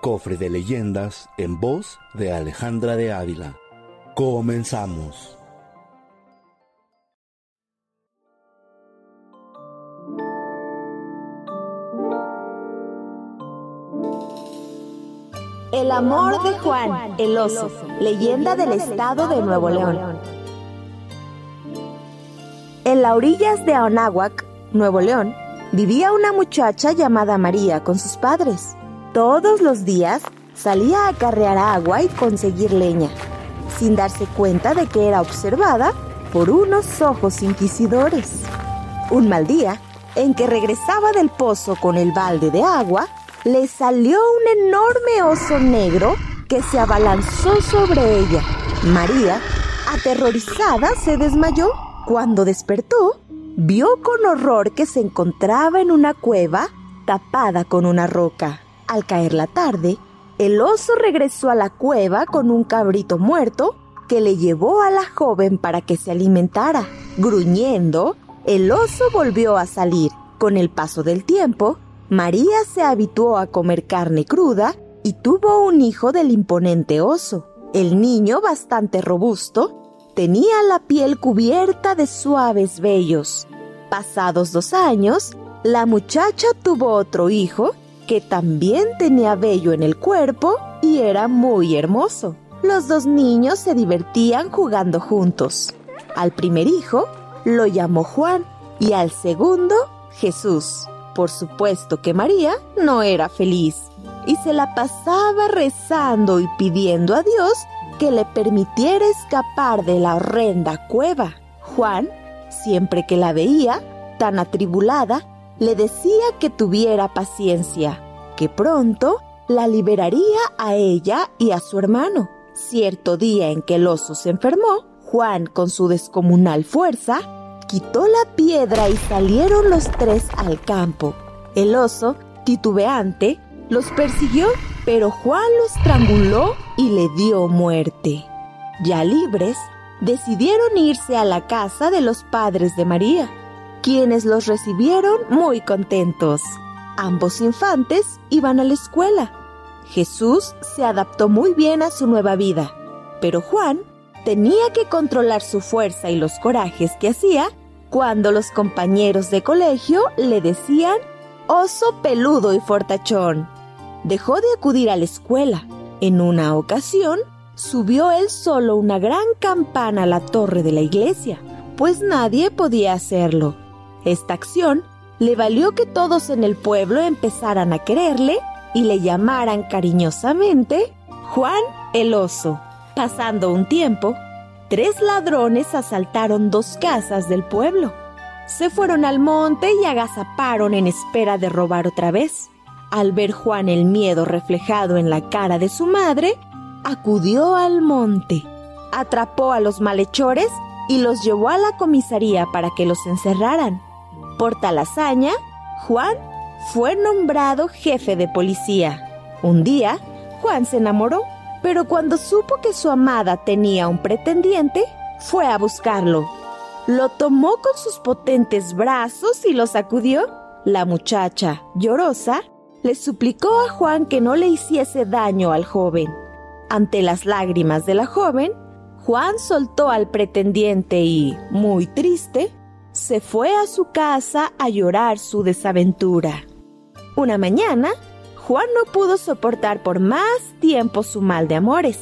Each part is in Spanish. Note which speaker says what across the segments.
Speaker 1: Cofre de leyendas en voz de Alejandra de Ávila. Comenzamos.
Speaker 2: El amor de Juan, el oso, leyenda del estado de Nuevo León. En las orillas de Aonáhuac, Nuevo León, vivía una muchacha llamada María con sus padres. Todos los días salía a carrear agua y conseguir leña, sin darse cuenta de que era observada por unos ojos inquisidores. Un mal día, en que regresaba del pozo con el balde de agua, le salió un enorme oso negro que se abalanzó sobre ella. María, aterrorizada, se desmayó. Cuando despertó, vio con horror que se encontraba en una cueva tapada con una roca. Al caer la tarde, el oso regresó a la cueva con un cabrito muerto que le llevó a la joven para que se alimentara. Gruñendo, el oso volvió a salir. Con el paso del tiempo, María se habituó a comer carne cruda y tuvo un hijo del imponente oso. El niño, bastante robusto, tenía la piel cubierta de suaves vellos. Pasados dos años, la muchacha tuvo otro hijo que también tenía vello en el cuerpo y era muy hermoso. Los dos niños se divertían jugando juntos. Al primer hijo lo llamó Juan y al segundo Jesús. Por supuesto que María no era feliz y se la pasaba rezando y pidiendo a Dios que le permitiera escapar de la horrenda cueva. Juan, siempre que la veía, tan atribulada, le decía que tuviera paciencia, que pronto la liberaría a ella y a su hermano. Cierto día en que el oso se enfermó, Juan, con su descomunal fuerza, quitó la piedra y salieron los tres al campo. El oso, titubeante, los persiguió, pero Juan lo estranguló y le dio muerte. Ya libres, decidieron irse a la casa de los padres de María quienes los recibieron muy contentos. Ambos infantes iban a la escuela. Jesús se adaptó muy bien a su nueva vida, pero Juan tenía que controlar su fuerza y los corajes que hacía cuando los compañeros de colegio le decían oso peludo y fortachón. Dejó de acudir a la escuela. En una ocasión, subió él solo una gran campana a la torre de la iglesia, pues nadie podía hacerlo. Esta acción le valió que todos en el pueblo empezaran a quererle y le llamaran cariñosamente Juan el Oso. Pasando un tiempo, tres ladrones asaltaron dos casas del pueblo. Se fueron al monte y agazaparon en espera de robar otra vez. Al ver Juan el miedo reflejado en la cara de su madre, acudió al monte, atrapó a los malhechores y los llevó a la comisaría para que los encerraran. Por tal hazaña, Juan fue nombrado jefe de policía. Un día, Juan se enamoró, pero cuando supo que su amada tenía un pretendiente, fue a buscarlo. Lo tomó con sus potentes brazos y lo sacudió. La muchacha, llorosa, le suplicó a Juan que no le hiciese daño al joven. Ante las lágrimas de la joven, Juan soltó al pretendiente y, muy triste, se fue a su casa a llorar su desaventura. Una mañana, Juan no pudo soportar por más tiempo su mal de amores.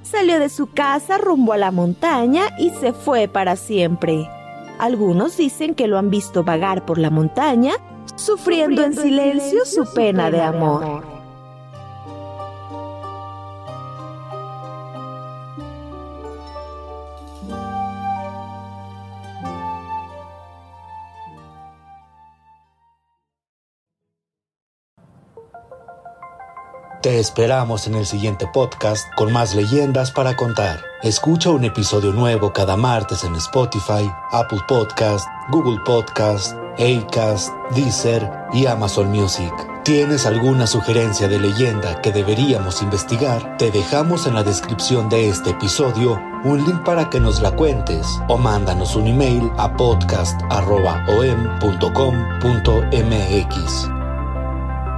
Speaker 2: Salió de su casa rumbo a la montaña y se fue para siempre. Algunos dicen que lo han visto vagar por la montaña, sufriendo, en, silencio su pena, de amor.
Speaker 1: Te esperamos en el siguiente podcast con más leyendas para contar. Escucha un episodio nuevo cada martes en Spotify, Apple Podcast, Google Podcast, Acast, Deezer y Amazon Music. ¿Tienes alguna sugerencia de leyenda que deberíamos investigar? Te dejamos en la descripción de este episodio un link para que nos la cuentes o mándanos un email a podcast.om.com.mx.